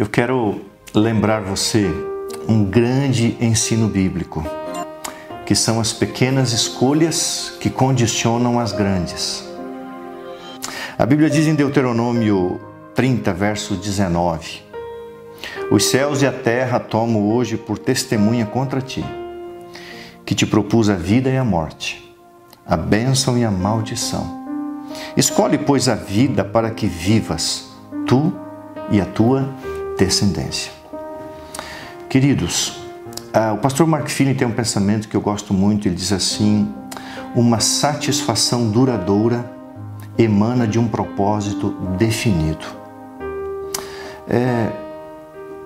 Eu quero lembrar você um grande ensino bíblico, que são as pequenas escolhas que condicionam as grandes. A Bíblia diz em Deuteronômio 30, verso 19: Os céus e a terra tomo hoje por testemunha contra ti, que te propus a vida e a morte, a bênção e a maldição. Escolhe, pois, a vida para que vivas, tu e a tua descendência. Queridos, uh, o pastor Mark Feeling tem um pensamento que eu gosto muito. Ele diz assim: uma satisfação duradoura emana de um propósito definido. É,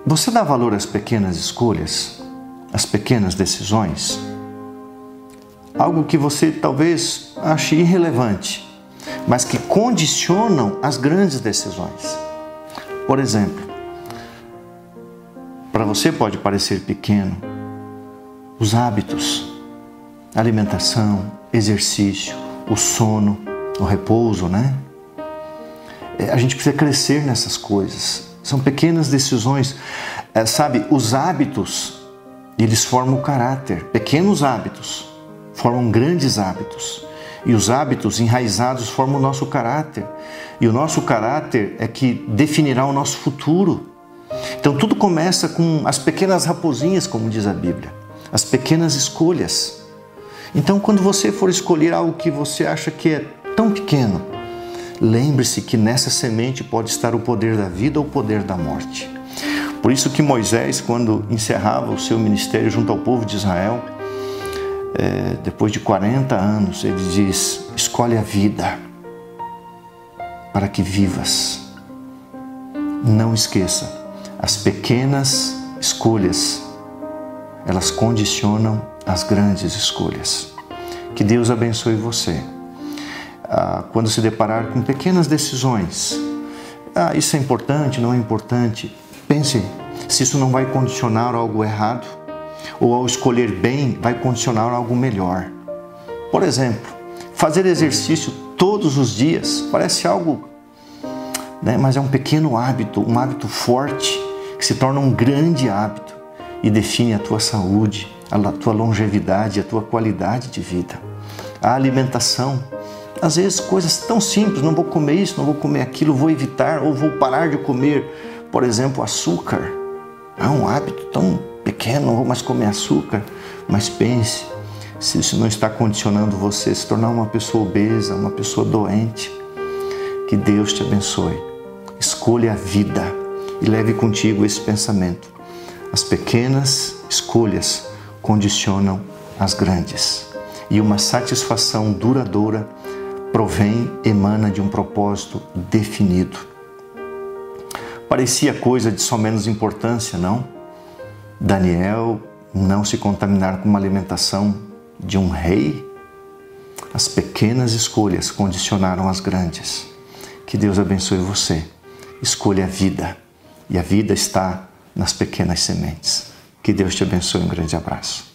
você dá valor às pequenas escolhas, às pequenas decisões? Algo que você talvez ache irrelevante, mas que condicionam as grandes decisões. Por exemplo, para você pode parecer pequeno, os hábitos, alimentação, exercício, o sono, o repouso, né? É, a gente precisa crescer nessas coisas. São pequenas decisões. É, sabe, os hábitos, eles formam o caráter. Pequenos hábitos formam grandes hábitos. E os hábitos enraizados formam o nosso caráter. E o nosso caráter é que definirá o nosso futuro. Então tudo começa com as pequenas raposinhas, como diz a Bíblia, as pequenas escolhas. Então quando você for escolher algo que você acha que é tão pequeno, lembre-se que nessa semente pode estar o poder da vida ou o poder da morte. Por isso que Moisés, quando encerrava o seu ministério junto ao povo de Israel, é, depois de 40 anos, ele diz: escolhe a vida para que vivas. Não esqueça, as pequenas escolhas, elas condicionam as grandes escolhas. Que Deus abençoe você. Ah, quando se deparar com pequenas decisões, ah, isso é importante, não é importante, pense se isso não vai condicionar algo errado ou ao escolher bem vai condicionar algo melhor. Por exemplo, fazer exercício todos os dias parece algo, né, mas é um pequeno hábito, um hábito forte que se torna um grande hábito e define a tua saúde, a tua longevidade, a tua qualidade de vida. A alimentação, às vezes coisas tão simples, não vou comer isso, não vou comer aquilo, vou evitar ou vou parar de comer, por exemplo, açúcar. É um hábito tão pequeno, não vou mais comer açúcar, mas pense se isso não está condicionando você a se tornar uma pessoa obesa, uma pessoa doente. Que Deus te abençoe. Escolha a vida e leve contigo esse pensamento. As pequenas escolhas condicionam as grandes. E uma satisfação duradoura provém, emana de um propósito definido. Parecia coisa de só menos importância, não? Daniel não se contaminar com uma alimentação de um rei? As pequenas escolhas condicionaram as grandes. Que Deus abençoe você. Escolha a vida. E a vida está nas pequenas sementes. Que Deus te abençoe. Um grande abraço.